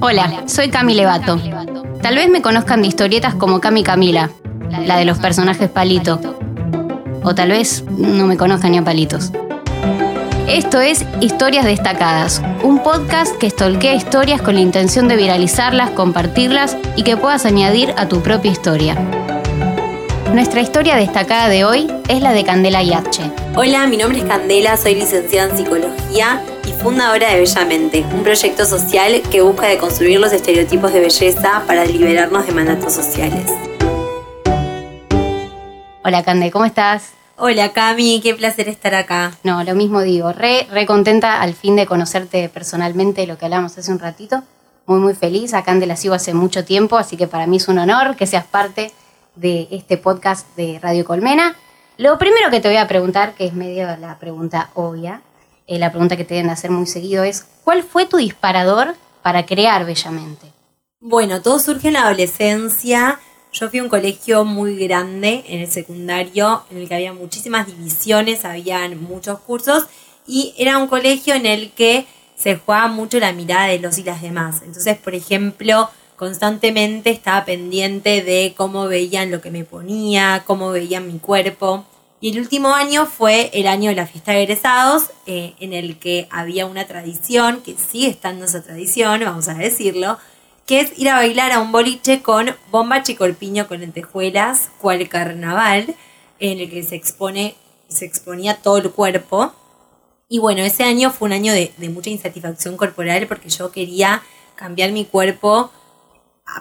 Hola, soy Cami Levato. Tal vez me conozcan de historietas como Cami Camila, la de los personajes Palito. O tal vez no me conozcan ni a Palitos. Esto es Historias Destacadas, un podcast que estolquea historias con la intención de viralizarlas, compartirlas y que puedas añadir a tu propia historia. Nuestra historia destacada de hoy es la de Candela Yache. Hola, mi nombre es Candela, soy licenciada en psicología y fundadora de Bellamente, un proyecto social que busca deconstruir los estereotipos de belleza para liberarnos de mandatos sociales. Hola Cande, ¿cómo estás? Hola Cami, qué placer estar acá. No, lo mismo digo, re, re contenta al fin de conocerte personalmente, lo que hablamos hace un ratito. Muy, muy feliz. A Cande la sigo hace mucho tiempo, así que para mí es un honor que seas parte de este podcast de Radio Colmena. Lo primero que te voy a preguntar, que es medio la pregunta obvia, eh, la pregunta que te deben hacer muy seguido es, ¿cuál fue tu disparador para crear Bellamente? Bueno, todo surge en la adolescencia. Yo fui a un colegio muy grande en el secundario, en el que había muchísimas divisiones, habían muchos cursos, y era un colegio en el que se jugaba mucho la mirada de los y las demás. Entonces, por ejemplo, constantemente estaba pendiente de cómo veían lo que me ponía, cómo veían mi cuerpo. Y el último año fue el año de la fiesta de egresados, eh, en el que había una tradición, que sigue estando esa tradición, vamos a decirlo, que es ir a bailar a un boliche con bomba chicorpiño con lentejuelas, cual carnaval, en el que se expone, se exponía todo el cuerpo. Y bueno, ese año fue un año de mucha insatisfacción corporal porque yo quería cambiar mi cuerpo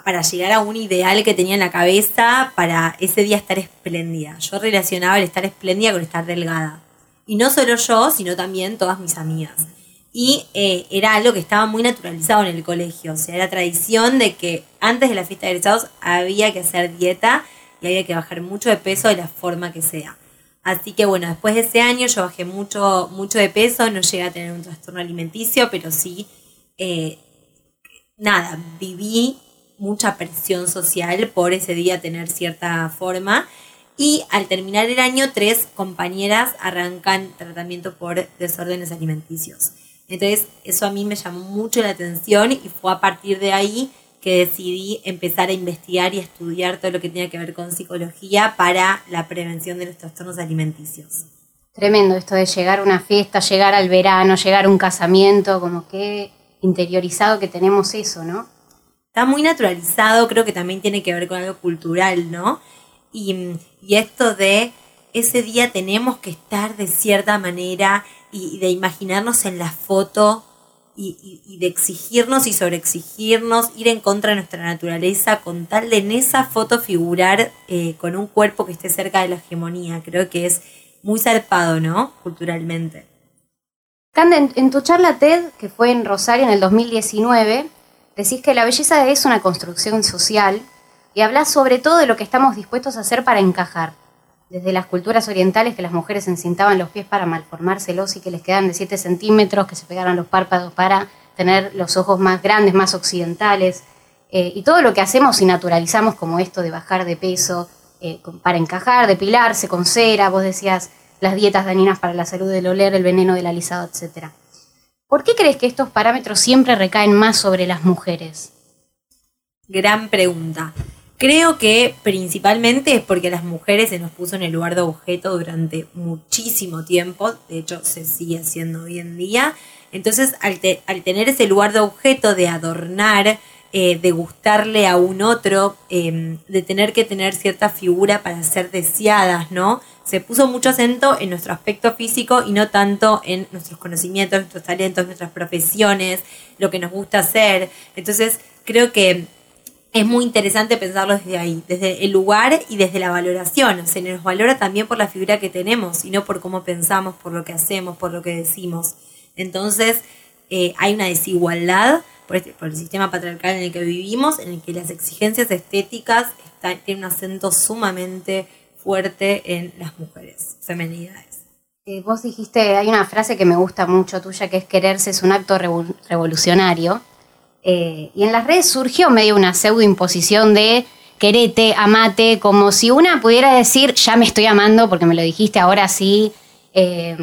para llegar a un ideal que tenía en la cabeza para ese día estar espléndida. Yo relacionaba el estar espléndida con estar delgada. Y no solo yo, sino también todas mis amigas. Y eh, era algo que estaba muy naturalizado en el colegio. O sea, era tradición de que antes de la fiesta de egresados había que hacer dieta y había que bajar mucho de peso de la forma que sea. Así que bueno, después de ese año yo bajé mucho, mucho de peso, no llegué a tener un trastorno alimenticio, pero sí, eh, nada, viví mucha presión social por ese día tener cierta forma. Y al terminar el año, tres compañeras arrancan tratamiento por desórdenes alimenticios. Entonces, eso a mí me llamó mucho la atención y fue a partir de ahí que decidí empezar a investigar y a estudiar todo lo que tenía que ver con psicología para la prevención de los trastornos alimenticios. Tremendo esto de llegar a una fiesta, llegar al verano, llegar a un casamiento, como que interiorizado que tenemos eso, ¿no? Está muy naturalizado, creo que también tiene que ver con algo cultural, ¿no? Y, esto de ese día tenemos que estar de cierta manera y, de imaginarnos en la foto y, de exigirnos y sobreexigirnos, ir en contra de nuestra naturaleza con tal de en esa foto figurar eh, con un cuerpo que esté cerca de la hegemonía. Creo que es muy zarpado, ¿no? Culturalmente. Cande, en tu charla TED, que fue en Rosario en el 2019, Decís que la belleza es una construcción social y hablas sobre todo de lo que estamos dispuestos a hacer para encajar. Desde las culturas orientales que las mujeres encintaban los pies para malformárselos y que les quedan de 7 centímetros, que se pegaran los párpados para tener los ojos más grandes, más occidentales, eh, y todo lo que hacemos y naturalizamos como esto de bajar de peso eh, para encajar, depilarse con cera, vos decías las dietas dañinas para la salud del oler, el veneno del alisado, etcétera. ¿Por qué crees que estos parámetros siempre recaen más sobre las mujeres? Gran pregunta. Creo que principalmente es porque a las mujeres se nos puso en el lugar de objeto durante muchísimo tiempo, de hecho se sigue haciendo hoy en día. Entonces, al, tener ese lugar de objeto, de adornar, eh, de gustarle a un otro, em, de tener que tener cierta figura para ser deseadas, ¿no? Se puso mucho acento en nuestro aspecto físico y no tanto en nuestros conocimientos, nuestros talentos, nuestras profesiones, lo que nos gusta hacer. Entonces, creo que es muy interesante pensarlo desde ahí, desde el lugar y desde la valoración. Se nos valora también por la figura que tenemos y no por cómo pensamos, por lo que hacemos, por lo que decimos. Entonces, eh, hay una desigualdad por, este, por, el sistema patriarcal en el que vivimos, en el que las exigencias estéticas tienen un acento sumamente fuerte en las mujeres, femenidades. Eh, vos dijiste, hay una frase que me gusta mucho tuya, que es quererse es un acto revolucionario. Eh, y en las redes surgió medio una pseudo imposición de querete, amate, como si una pudiera decir, ya me estoy amando porque me lo dijiste, ahora sí. Eh,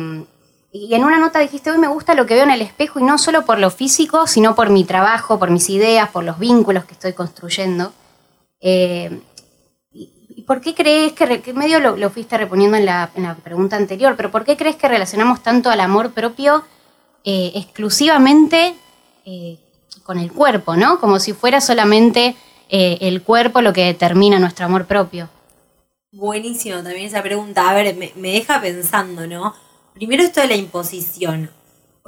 Y en una nota dijiste, hoy me gusta lo que veo en el espejo y no solo por lo físico, sino por mi trabajo, por mis ideas, por los vínculos que estoy construyendo. ¿Y por qué crees que, que medio lo, fuiste reponiendo en la, pregunta anterior, pero por qué crees que relacionamos tanto al amor propio eh, exclusivamente eh, con el cuerpo, ¿no? Como si fuera solamente el cuerpo lo que determina nuestro amor propio. Buenísimo también esa pregunta. A ver, me deja pensando, ¿no? Primero esto de la imposición.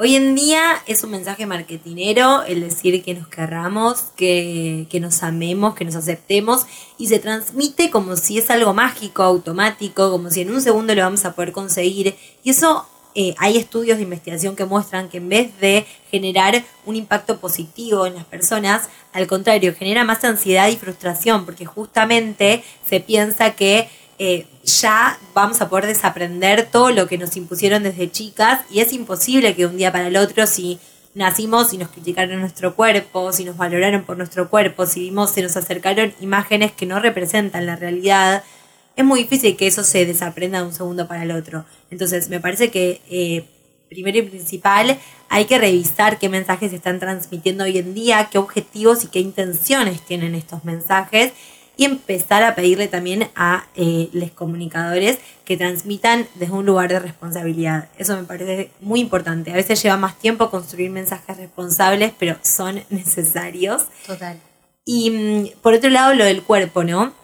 Hoy en día es un mensaje marketinero el decir que nos querramos, que, nos amemos, que nos aceptemos y se transmite como si es algo mágico, automático, como si en un segundo lo vamos a poder conseguir. Y eso eh, hay estudios de investigación que muestran que en vez de generar un impacto positivo en las personas, al contrario, genera más ansiedad y frustración porque justamente se piensa que eh, ya vamos a poder desaprender todo lo que nos impusieron desde chicas y es imposible que un día para el otro si nacimos y nos criticaron nuestro cuerpo, si nos valoraron por nuestro cuerpo, si vimos, se nos acercaron imágenes que no representan la realidad, es muy difícil que eso se desaprenda de un segundo para el otro. Entonces, me parece que eh, primero y principal hay que revisar qué mensajes se están transmitiendo hoy en día, qué objetivos y qué intenciones tienen estos mensajes y empezar a pedirle también a eh, los comunicadores que transmitan desde un lugar de responsabilidad. Eso me parece muy importante. A veces lleva más tiempo construir mensajes responsables, pero son necesarios. Total. Y mm, por otro lado, lo del cuerpo, ¿no?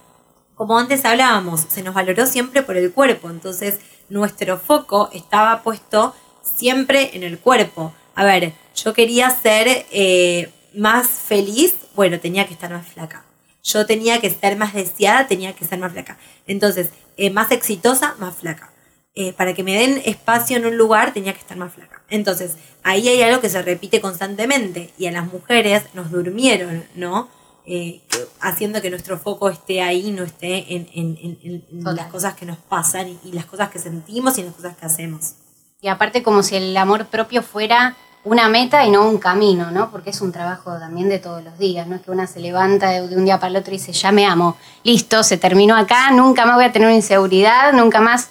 Como antes hablábamos, se nos valoró siempre por el cuerpo, entonces nuestro foco estaba puesto siempre en el cuerpo. A ver, yo quería ser eh, más feliz, bueno, tenía que estar más flaca yo tenía que estar más deseada, tenía que ser más flaca. Entonces, eh, más exitosa, más flaca. Eh, para que me den espacio en un lugar, tenía que estar más flaca. Entonces, ahí hay algo que se repite constantemente y a las mujeres nos durmieron, ¿no? Eh, haciendo que nuestro foco esté ahí, no esté en, las cosas que nos pasan y, y las cosas que sentimos y las cosas que hacemos. Y aparte como si el amor propio fuera una meta y no un camino, ¿no? Porque es un trabajo también de todos los días, no es que una se levanta de, un día para el otro y dice, ya me amo, listo, se terminó acá, nunca más voy a tener una inseguridad, nunca más.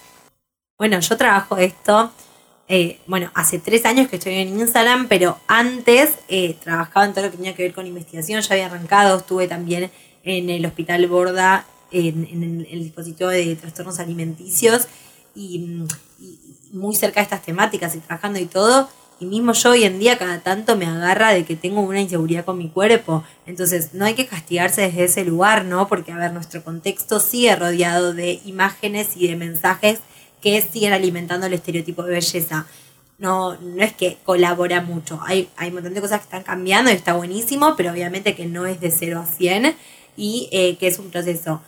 Bueno, yo trabajo esto, eh, bueno, hace tres años que estoy en Instagram, pero antes eh, trabajaba en todo lo que tenía que ver con investigación, ya había arrancado, estuve también en el Hospital Borda, en, el, dispositivo de trastornos alimenticios y muy cerca de estas temáticas y trabajando y todo y mismo yo hoy en día cada tanto me agarra de que tengo una inseguridad con mi cuerpo. Entonces no hay que castigarse desde ese lugar, ¿no? Porque, a ver, nuestro contexto sigue rodeado de imágenes y de mensajes que siguen alimentando el estereotipo de belleza. No, no es que colabora mucho. Hay, hay un montón de cosas que están cambiando y está buenísimo, pero obviamente que no es de 0 a 100 y eh, que es un proceso.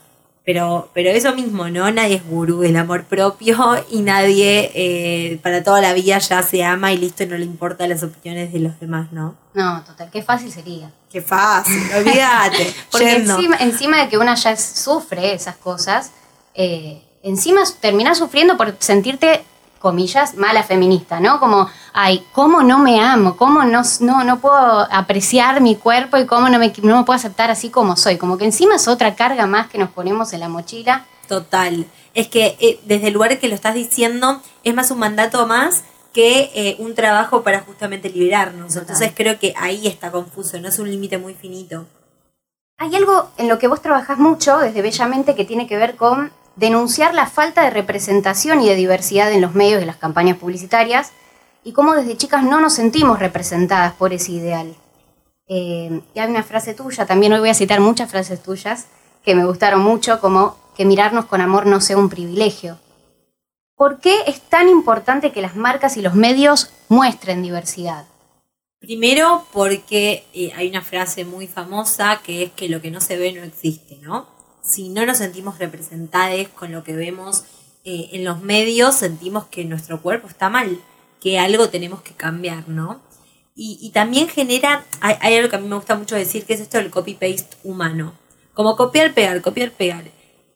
Pero, pero eso mismo, ¿no? Nadie es gurú del amor propio y nadie eh, para toda la vida ya se ama y listo, no le importan las opiniones de los demás, ¿no? No, total, qué fácil sería. Qué fácil, olvídate. Porque encima, encima, de que una ya sufre esas cosas, eh, encima terminás sufriendo por sentirte comillas, mala feminista, ¿no? Como, ay, ¿cómo no me amo? ¿Cómo no, no, no puedo apreciar mi cuerpo y cómo no me, no me puedo aceptar así como soy? Como que encima es otra carga más que nos ponemos en la mochila. Total. Es que eh, desde el lugar que lo estás diciendo, es más un mandato más que eh, un trabajo para justamente liberarnos. Entonces creo que ahí está confuso, no es un límite muy finito. Hay algo en lo que vos trabajás mucho desde Bellamente que tiene que ver con denunciar la falta de representación y de diversidad en los medios de las campañas publicitarias y cómo desde chicas no nos sentimos representadas por ese ideal. Eh, y hay una frase tuya, también hoy voy a citar muchas frases tuyas que me gustaron mucho, como que mirarnos con amor no sea un privilegio. ¿Por qué es tan importante que las marcas y los medios muestren diversidad? Primero porque eh, hay una frase muy famosa que es que lo que no se ve no existe, ¿no? Si no nos sentimos representados con lo que vemos eh, en los medios, sentimos que nuestro cuerpo está mal, que algo tenemos que cambiar, ¿no? Y, también genera, hay, algo que a mí me gusta mucho decir, que es esto del copy-paste humano. Como copiar, pegar, copiar, pegar.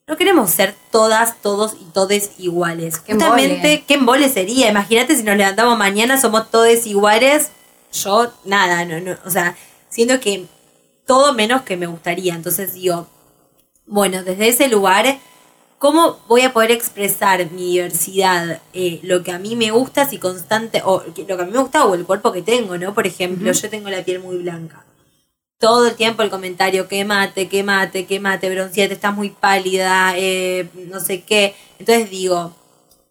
No queremos ser todas, todos y todes iguales. ¿Qué Justamente, ¿qué embole sería? Imagínate si nos levantamos mañana, somos todos iguales. Yo, nada, no, no, o sea, siento que todo menos que me gustaría. Entonces digo, bueno, desde ese lugar, ¿cómo voy a poder expresar mi diversidad? Eh, lo que a mí me gusta, si constante, o lo que a mí me gusta o el cuerpo que tengo, ¿no? Por ejemplo, yo tengo la piel muy blanca. Todo el tiempo el comentario, que mate, que mate, que mate, bronceate, estás muy pálida, eh, no sé qué. Entonces digo,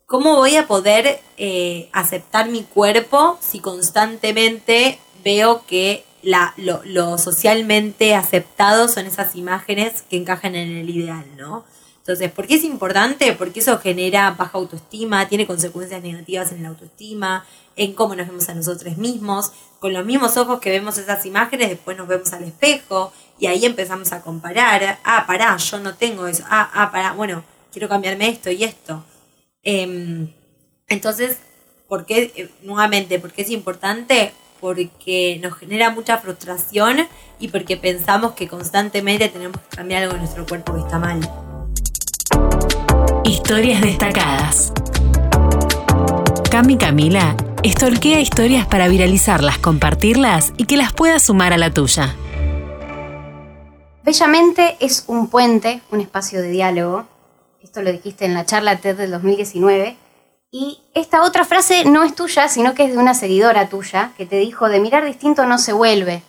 ¿cómo voy a poder eh, aceptar mi cuerpo si constantemente veo que la, lo, socialmente aceptado son esas imágenes que encajan en el ideal, ¿no? Entonces, ¿por qué es importante? Porque eso genera baja autoestima, tiene consecuencias negativas en la autoestima, en cómo nos vemos a nosotros mismos. Con los mismos ojos que vemos esas imágenes, después nos vemos al espejo y ahí empezamos a comparar. Ah, pará, yo no tengo eso. Ah, ah, pará, bueno, quiero cambiarme esto y esto. Em, entonces, ¿por qué, eh, nuevamente, por qué es importante? Porque nos genera mucha frustración y porque pensamos que constantemente tenemos que cambiar algo en nuestro cuerpo que está mal. Historias destacadas. Cami Camila estolquea historias para viralizarlas, compartirlas y que las puedas sumar a la tuya. Bellamente es un puente, un espacio de diálogo. Esto lo dijiste en la charla TED del 2019. Y esta otra frase no es tuya, sino que es de una seguidora tuya que te dijo, de mirar distinto no se vuelve.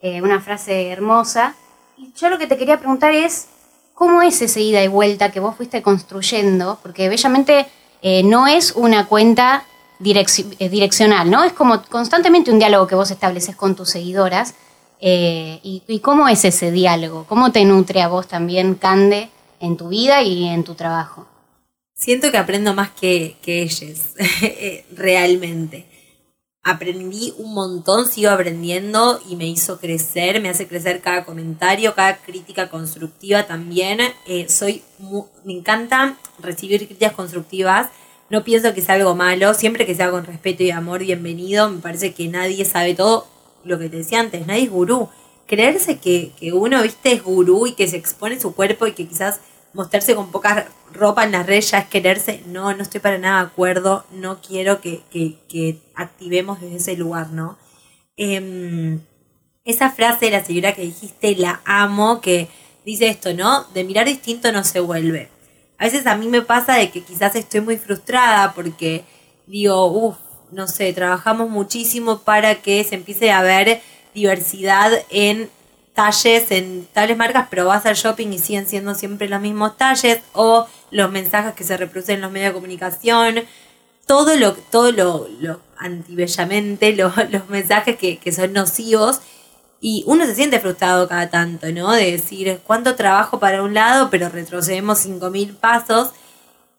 Eh, una frase hermosa. Y yo lo que te quería preguntar es, ¿Cómo es ese ida y vuelta que vos fuiste construyendo? Porque bellamente eh, no es una cuenta eh, direccional, ¿no? Es como constantemente un diálogo que vos estableces con tus seguidoras. Eh, y, cómo es ese diálogo? ¿Cómo te nutre a vos también, Cande, en tu vida y en tu trabajo? Siento que aprendo más que, que ellas, realmente aprendí un montón, sigo aprendiendo y me hizo crecer, me hace crecer cada comentario, cada crítica constructiva también. Eh, soy me encanta recibir críticas constructivas. No pienso que sea algo malo, siempre que sea con respeto y amor, bienvenido. Me parece que nadie sabe todo lo que te decía antes, nadie es gurú. Creerse que, que uno, viste, es gurú y que se expone su cuerpo y que quizás mostrarse con poca ropa en las redes ya es quererse. No, no estoy para nada de acuerdo. No quiero que, activemos desde ese lugar, ¿no? Em, esa frase de la señora que dijiste, la amo, que dice esto, ¿no? De mirar distinto no se vuelve. A veces a mí me pasa de que quizás estoy muy frustrada porque digo, uff, no sé, trabajamos muchísimo para que se empiece a ver diversidad en talles en tales marcas, pero vas al shopping y siguen siendo siempre los mismos talles, o los mensajes que se reproducen en los medios de comunicación, todo lo, todo lo, lo antibellamente, los mensajes que, son nocivos, y uno se siente frustrado cada tanto, ¿no? De decir, ¿cuánto trabajo para un lado, pero retrocedemos 5.000 pasos?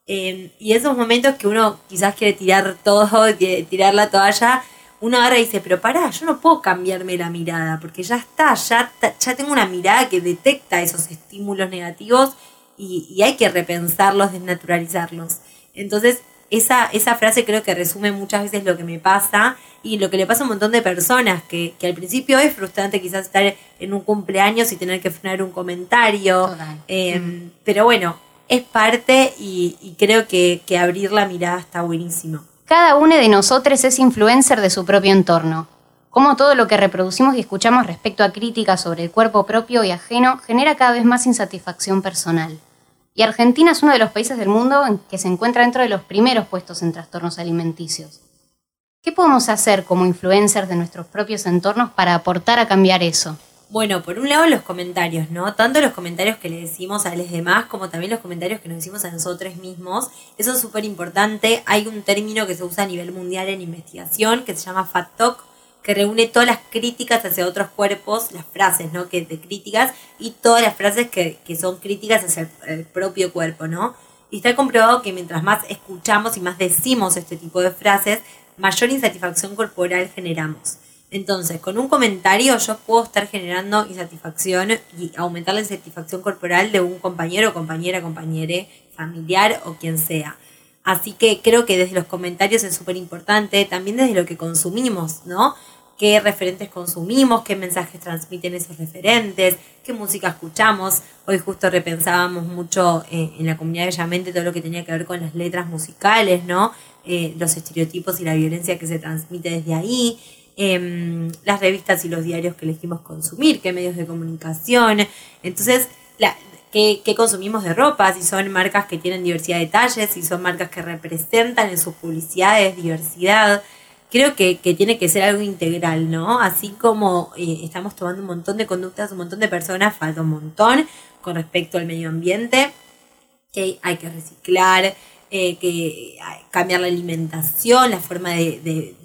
Eh, y esos momentos que uno quizás quiere tirar todo, tirar la toalla, uno y dice, pero pará, yo no puedo cambiarme la mirada, porque ya está, ya, ya tengo una mirada que detecta esos estímulos negativos y, hay que repensarlos, desnaturalizarlos. Entonces, esa, esa frase creo que resume muchas veces lo que me pasa y lo que le pasa a un montón de personas, que, al principio es frustrante quizás estar en un cumpleaños y tener que frenar un comentario, em, pero bueno, es parte y, y creo que, que abrir la mirada está buenísimo. Cada uno de nosotros es influencer de su propio entorno. Como todo lo que reproducimos y escuchamos respecto a críticas sobre el cuerpo propio y ajeno genera cada vez más insatisfacción personal. Y Argentina es uno de los países del mundo que se encuentra dentro de los primeros puestos en trastornos alimenticios. ¿Qué podemos hacer como influencers de nuestros propios entornos para aportar a cambiar eso? Bueno, por un lado los comentarios, ¿no? Tanto los comentarios que le decimos a los demás como también los comentarios que nos decimos a nosotros mismos. Eso es súper importante. Hay un término que se usa a nivel mundial en investigación que se llama Fat Talk, que reúne todas las críticas hacia otros cuerpos, las frases, ¿no? Que de críticas y todas las frases que, que son críticas hacia el propio cuerpo, ¿no? Y está comprobado que mientras más escuchamos y más decimos este tipo de frases, mayor insatisfacción corporal generamos. Entonces, con un comentario yo puedo estar generando insatisfacción y aumentar la insatisfacción corporal de un compañero, compañera, compañere, familiar o quien sea. Así que creo que desde los comentarios es súper importante, también desde lo que consumimos, ¿no? qué referentes consumimos, qué mensajes transmiten esos referentes, qué música escuchamos. Hoy justo repensábamos mucho eh, en la comunidad de Bellamente todo lo que tenía que ver con las letras musicales, ¿no? Eh, los estereotipos y la violencia que se transmite desde ahí. Em, las revistas y los diarios que elegimos consumir, qué medios de comunicación. Entonces, qué, qué consumimos de ropa, si son marcas que tienen diversidad de talles, si son marcas que representan en sus publicidades diversidad. Creo que, que tiene que ser algo integral, ¿no? Así como eh, estamos tomando un montón de conductas, un montón de personas, falta un montón con respecto al medio ambiente, que hay que reciclar, eh, que cambiar la alimentación, la forma de,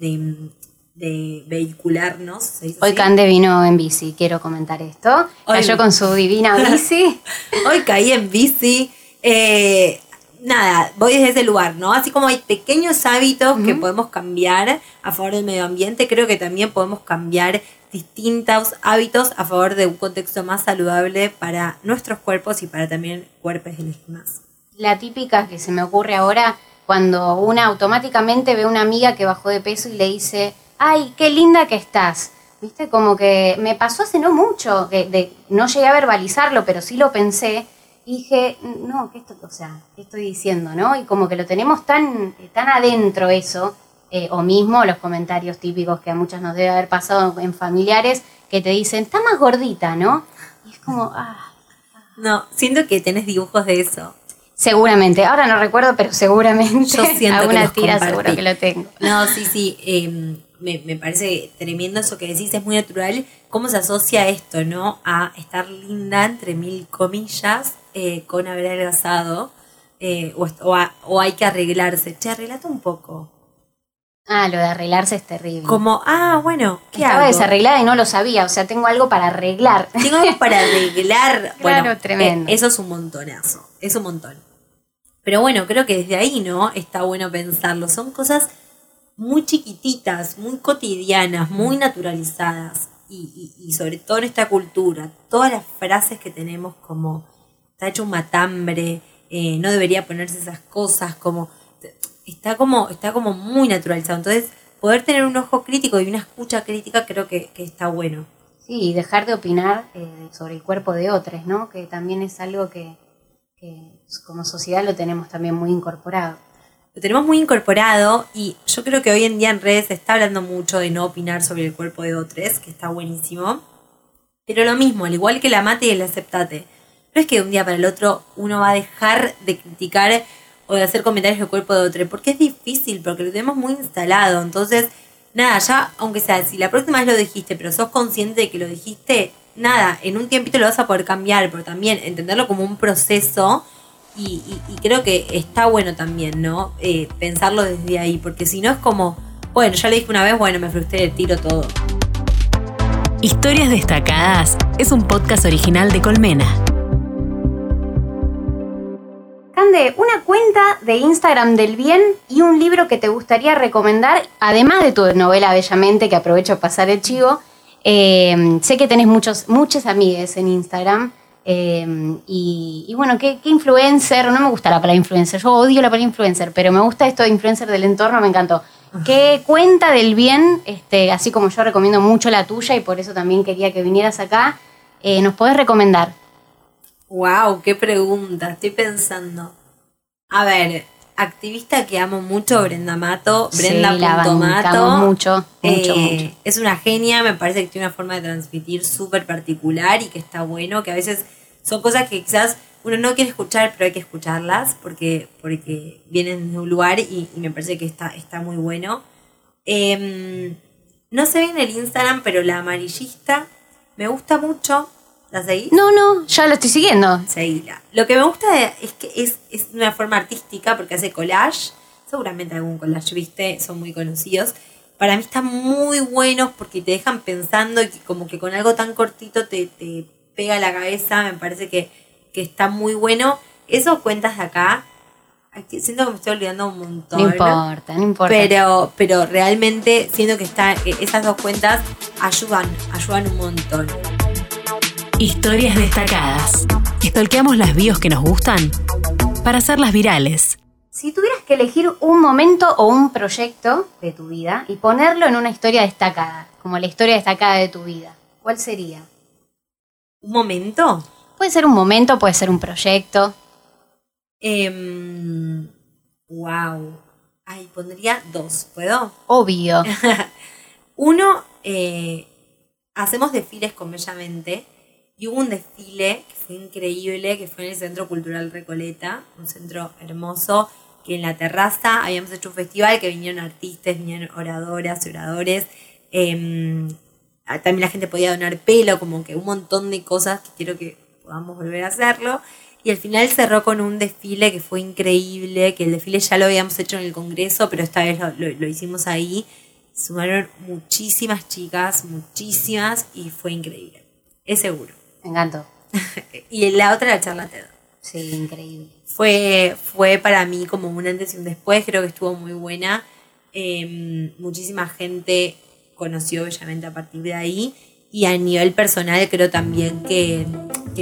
de vehicularnos. ¿se dice Hoy? Cande vino en bici, quiero comentar esto. Hoy- Cayó con su divina bici. Hoy caí en bici. Eh, nada, voy desde ese lugar, ¿no? Así como hay pequeños hábitos que podemos cambiar a favor del medio ambiente, creo que también podemos cambiar distintos hábitos a favor de un contexto más saludable para nuestros cuerpos y para también cuerpos de los demás. La típica que se me ocurre ahora cuando una automáticamente ve a una amiga que bajó de peso y le dice, ay, qué linda que estás. ¿Viste? Como que me pasó hace no mucho, que de, no llegué a verbalizarlo, pero sí lo pensé. Y dije, no, ¿qué esto, o sea, ¿qué estoy diciendo, no? Y como que lo tenemos tan, tan adentro eso, eh, o mismo los comentarios típicos que a muchas nos debe haber pasado en familiares, que te dicen, está más gordita, ¿no? Y es como, ah, No, siento que tenés dibujos de eso. Seguramente, ahora no recuerdo, pero seguramente Yo siento que alguna los tira compartí. seguro que lo tengo. No, sí, sí. eh, me, me parece tremendo eso que decís, es muy natural. ¿Cómo se asocia esto, no? A estar linda, entre mil comillas, eh, con haber adelgazado. eh, o, o, a- o hay que arreglarse. Che, arreglate un poco. Ah, lo de arreglarse es terrible. Como, ah, bueno, ¿qué Estaba hago? desarreglada y no lo sabía, o sea, tengo algo para arreglar. Tengo algo para arreglar. bueno, Claro, tremendo. eh, eso es un montonazo. Es un montón. Pero bueno, creo que desde ahí, ¿no? Está bueno pensarlo. Son cosas muy chiquititas, muy cotidianas, muy naturalizadas. Y, y- y sobre todo en esta cultura, todas las frases que tenemos como está hecho un matambre, eh, no debería ponerse esas cosas, como está como, está como muy naturalizado. Entonces, poder tener un ojo crítico y una escucha crítica creo que, que está bueno. Sí, y dejar de opinar eh, sobre el cuerpo de otros, ¿no? Que también es algo que, que como sociedad lo tenemos también muy incorporado. Lo tenemos muy incorporado y yo creo que hoy en día en redes se está hablando mucho de no opinar sobre el cuerpo de otros, que está buenísimo. Pero lo mismo, al igual que la mate y el aceptate. No es que de un día para el otro uno va a dejar de criticar o de hacer comentarios del cuerpo de otro, porque es difícil, porque lo tenemos muy instalado. Entonces, nada, ya, aunque sea, si la próxima vez lo dijiste, pero sos consciente de que lo dijiste, nada, en un tiempito lo vas a poder cambiar, pero también entenderlo como un proceso. Y, y- y creo que está bueno también, ¿no? Eh, pensarlo desde ahí, porque si no es como, bueno, ya le dije una vez, bueno, me frustré, tiro todo. Historias destacadas es un podcast original de Colmena. Cande, una cuenta de Instagram del bien y un libro que te gustaría recomendar, además de tu novela Bellamente, que aprovecho a pasar el chivo. Eh, sé que tenés muchos, muchas amigues en Instagram. Eh, y, y bueno, ¿qué, qué influencer? No me gusta la palabra influencer, yo odio la palabra influencer, pero me gusta esto de influencer del entorno, me encantó. ¿Qué cuenta del bien? Este, así como yo recomiendo mucho la tuya y por eso también quería que vinieras acá, eh, ¿nos podés recomendar? Wow, qué pregunta, estoy pensando. A ver, activista que amo mucho, Brenda Mato, Sí, Brenda la bancamos Mato. mucho, mucho, Eh, mucho. Es una genia, me parece que tiene una forma de transmitir súper particular y que está bueno, que a veces son cosas que quizás uno no quiere escuchar, pero hay que escucharlas porque, porque vienen de un lugar y, y me parece que está, está muy bueno. Em, no sé bien el Instagram, pero la amarillista me gusta mucho. ¿La seguís? No, no, ya lo estoy siguiendo. Seguila. Lo que me gusta es que es, es una forma artística porque hace collage. Seguramente algún collage viste, son muy conocidos. Para mí están muy buenos porque te dejan pensando y como que con algo tan cortito te, te pega la cabeza. Me parece que, que está muy bueno. Esos cuentas de acá, siento que me estoy olvidando un montón. No importa, no importa. Pero, pero realmente siento que está, eh, esas dos cuentas ayudan, ayudan un montón. Historias destacadas. Estolqueamos las bios que nos gustan para hacerlas virales. Si tuvieras que elegir un momento o un proyecto de tu vida y ponerlo en una historia destacada, como la historia destacada de tu vida, ¿cuál sería? Un momento. Puede ser un momento, puede ser un proyecto. Em, wow. Ay, pondría dos, ¿puedo? Obvio. Uno, eh, hacemos desfiles con Bellamente Y hubo un desfile que fue increíble, que fue en el Centro Cultural Recoleta, un centro hermoso, que en la terraza habíamos hecho un festival que vinieron artistas, vinieron oradoras, oradores. Em, también la gente podía donar pelo, como que un montón de cosas que quiero que podamos volver a hacerlo. Y al final cerró con un desfile que fue increíble, que el desfile ya lo habíamos hecho en el Congreso, pero esta vez lo, hicimos ahí. Sumaron muchísimas chicas, muchísimas, y fue increíble. Es seguro. Me encantó. y la otra la charla TED. Sí, increíble. Fue, fue para mí como un antes y un después, creo que estuvo muy buena. Em, muchísima gente conoció bellamente a partir de ahí y a nivel personal creo también que,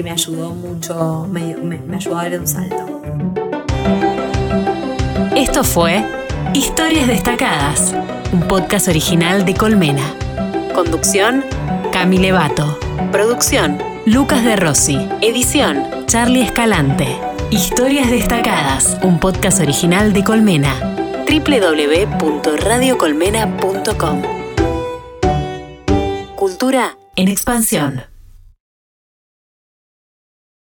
me ayudó mucho, me, me ayudó a dar un salto. Esto fue Historias Destacadas, un podcast original de Colmena. Conducción, Camille Bato. Producción, Lucas de Rossi. Edición, Charlie Escalante. Historias Destacadas, un podcast original de Colmena. www.radiocolmena.com Cultura en expansión.